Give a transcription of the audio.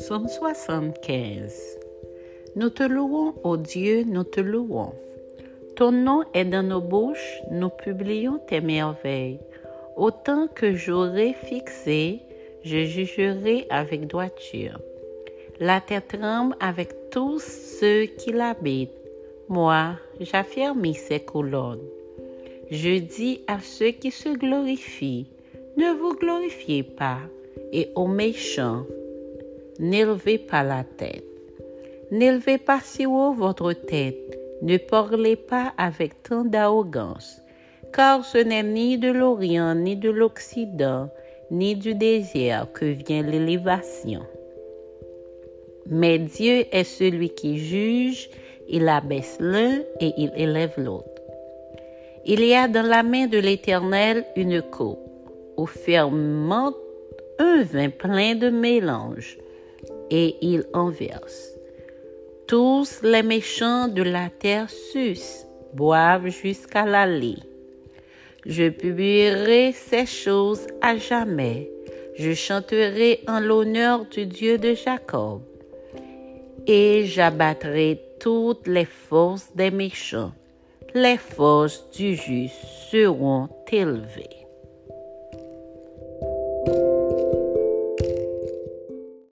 Psaume 75 Nous te louons, ô Dieu, nous te louons. Ton nom est dans nos bouches, nous publions tes merveilles. Autant que j'aurai fixé, je jugerai avec droiture. La terre tremble avec tous ceux qui l'habitent. Moi, j'affermis ses colonnes. Je dis à ceux qui se glorifient, ne vous glorifiez pas, et aux méchants, n'élevez pas la tête. N'élevez pas si haut votre tête, ne parlez pas avec tant d'arrogance, car ce n'est ni de l'Orient, ni de l'Occident, ni du désert que vient l'élévation. Mais Dieu est celui qui juge, il abaisse l'un et il élève l'autre. Il y a dans la main de l'Éternel une coupe, où fermente un vin plein de mélange, et il en verse. Tous les méchants de la terre sucent, boivent jusqu'à la lit. Je publierai ces choses à jamais. Je chanterai en l'honneur du Dieu de Jacob. Et j'abattrai toutes les forces des méchants. Les forces du juste seront élevées.